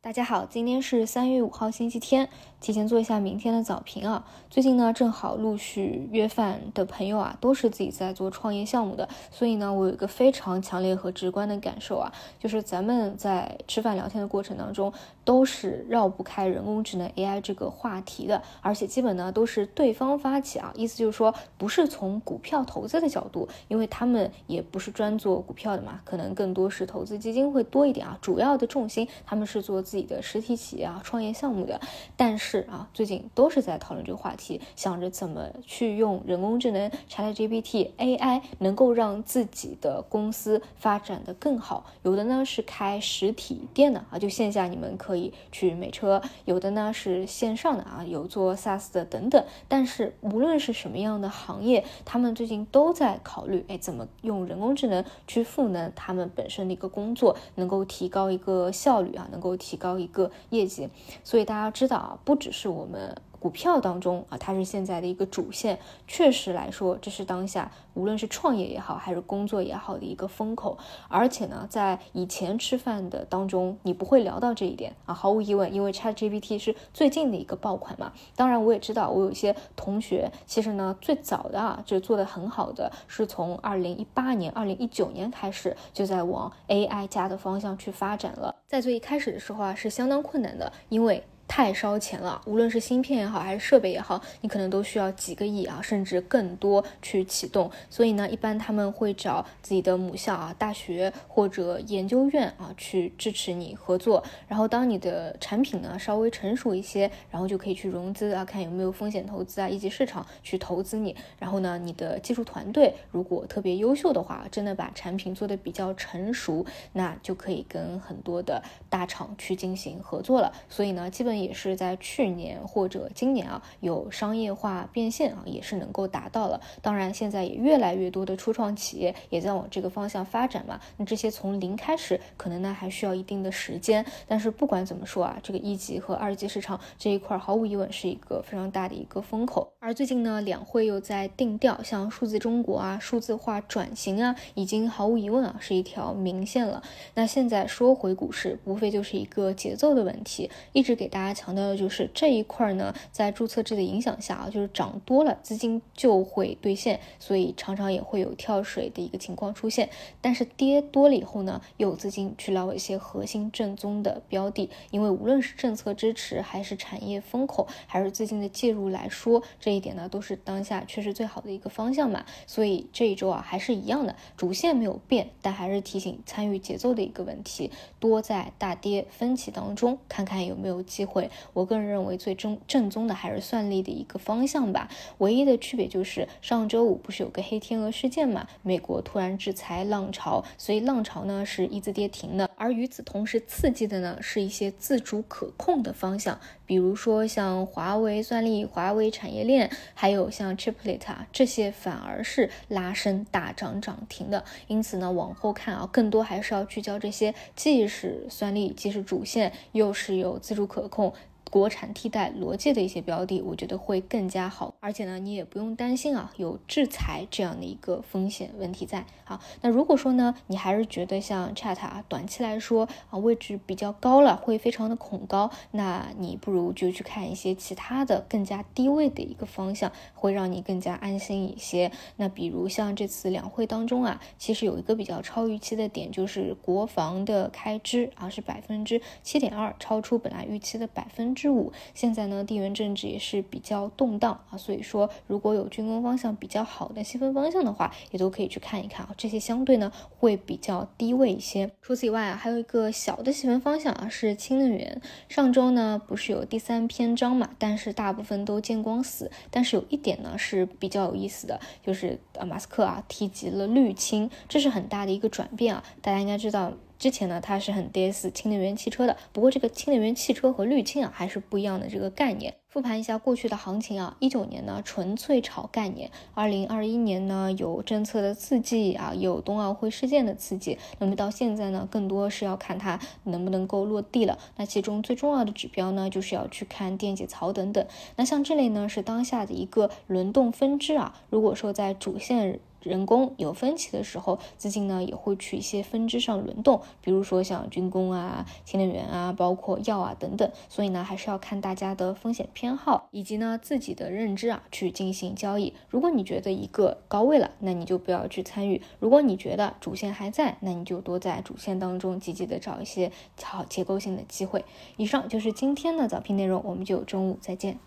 大家好，今天是三月五号星期天，提前做一下明天的早评啊。最近呢，正好陆续约饭的朋友啊，都是自己在做创业项目的，所以呢，我有一个非常强烈和直观的感受啊，就是咱们在吃饭聊天的过程当中，都是绕不开人工智能 AI 这个话题的，而且基本呢都是对方发起啊，意思就是说不是从股票投资的角度，因为他们也不是专做股票的嘛，可能更多是投资基金会多一点啊，主要的重心他们是做。自己的实体企业啊，创业项目的，但是啊，最近都是在讨论这个话题，想着怎么去用人工智能 ChatGPT AI 能够让自己的公司发展的更好。有的呢是开实体店的啊，就线下你们可以去美车；有的呢是线上的啊，有做 SaaS 的等等。但是无论是什么样的行业，他们最近都在考虑，哎，怎么用人工智能去赋能他们本身的一个工作，能够提高一个效率啊，能够提。高一个业绩，所以大家知道啊，不只是我们。股票当中啊，它是现在的一个主线，确实来说，这是当下无论是创业也好，还是工作也好的一个风口。而且呢，在以前吃饭的当中，你不会聊到这一点啊。毫无疑问，因为 ChatGPT 是最近的一个爆款嘛。当然，我也知道，我有一些同学，其实呢，最早的啊，就做的很好的，是从二零一八年、二零一九年开始，就在往 AI 加的方向去发展了。在最一开始的时候啊，是相当困难的，因为。太烧钱了，无论是芯片也好，还是设备也好，你可能都需要几个亿啊，甚至更多去启动。所以呢，一般他们会找自己的母校啊、大学或者研究院啊去支持你合作。然后当你的产品呢稍微成熟一些，然后就可以去融资啊，看有没有风险投资啊、一级市场去投资你。然后呢，你的技术团队如果特别优秀的话，真的把产品做得比较成熟，那就可以跟很多的大厂去进行合作了。所以呢，基本。也也是在去年或者今年啊，有商业化变现啊，也是能够达到了。当然，现在也越来越多的初创企业也在往这个方向发展嘛。那这些从零开始，可能呢还需要一定的时间。但是不管怎么说啊，这个一级和二级市场这一块，毫无疑问是一个非常大的一个风口。而最近呢，两会又在定调，像数字中国啊、数字化转型啊，已经毫无疑问啊是一条明线了。那现在说回股市，无非就是一个节奏的问题，一直给大家。强调的就是这一块呢，在注册制的影响下啊，就是涨多了资金就会兑现，所以常常也会有跳水的一个情况出现。但是跌多了以后呢，又有资金去捞一些核心正宗的标的，因为无论是政策支持，还是产业风口，还是资金的介入来说，这一点呢都是当下确实最好的一个方向嘛。所以这一周啊还是一样的，主线没有变，但还是提醒参与节奏的一个问题，多在大跌分歧当中看看有没有机会。我个人认为最正正宗的还是算力的一个方向吧，唯一的区别就是上周五不是有个黑天鹅事件嘛，美国突然制裁浪潮，所以浪潮呢是一字跌停的，而与此同时刺激的呢是一些自主可控的方向，比如说像华为算力、华为产业链，还有像 Chiplet 啊这些反而是拉升大涨涨停的，因此呢往后看啊，更多还是要聚焦这些既是算力既是主线，又是有自主可控。国产替代逻辑的一些标的，我觉得会更加好，而且呢，你也不用担心啊，有制裁这样的一个风险问题在。好，那如果说呢，你还是觉得像 Chat 啊，短期来说啊，位置比较高了，会非常的恐高，那你不如就去看一些其他的更加低位的一个方向，会让你更加安心一些。那比如像这次两会当中啊，其实有一个比较超预期的点，就是国防的开支啊是百分之七点二，超出本来预期的百分。之五，现在呢，地缘政治也是比较动荡啊，所以说如果有军工方向比较好的细分方向的话，也都可以去看一看啊。这些相对呢会比较低位一些。除此以外啊，还有一个小的细分方向啊，是氢能源。上周呢不是有第三篇章嘛，但是大部分都见光死。但是有一点呢是比较有意思的，就是呃马斯克啊提及了绿氢，这是很大的一个转变啊。大家应该知道。之前呢，它是很 DS 氢能源汽车的，不过这个氢能源汽车和滤氢啊还是不一样的这个概念。复盘一下过去的行情啊，一九年呢纯粹炒概念，二零二一年呢有政策的刺激啊，有冬奥会事件的刺激，那么到现在呢，更多是要看它能不能够落地了。那其中最重要的指标呢，就是要去看电解槽等等。那像这类呢，是当下的一个轮动分支啊。如果说在主线人工有分歧的时候，资金呢也会去一些分支上轮动，比如说像军工啊、新能源啊，包括药啊等等。所以呢，还是要看大家的风险偏好以及呢自己的认知啊去进行交易。如果你觉得一个高位了，那你就不要去参与；如果你觉得主线还在，那你就多在主线当中积极的找一些好结构性的机会。以上就是今天的早评内容，我们就中午再见。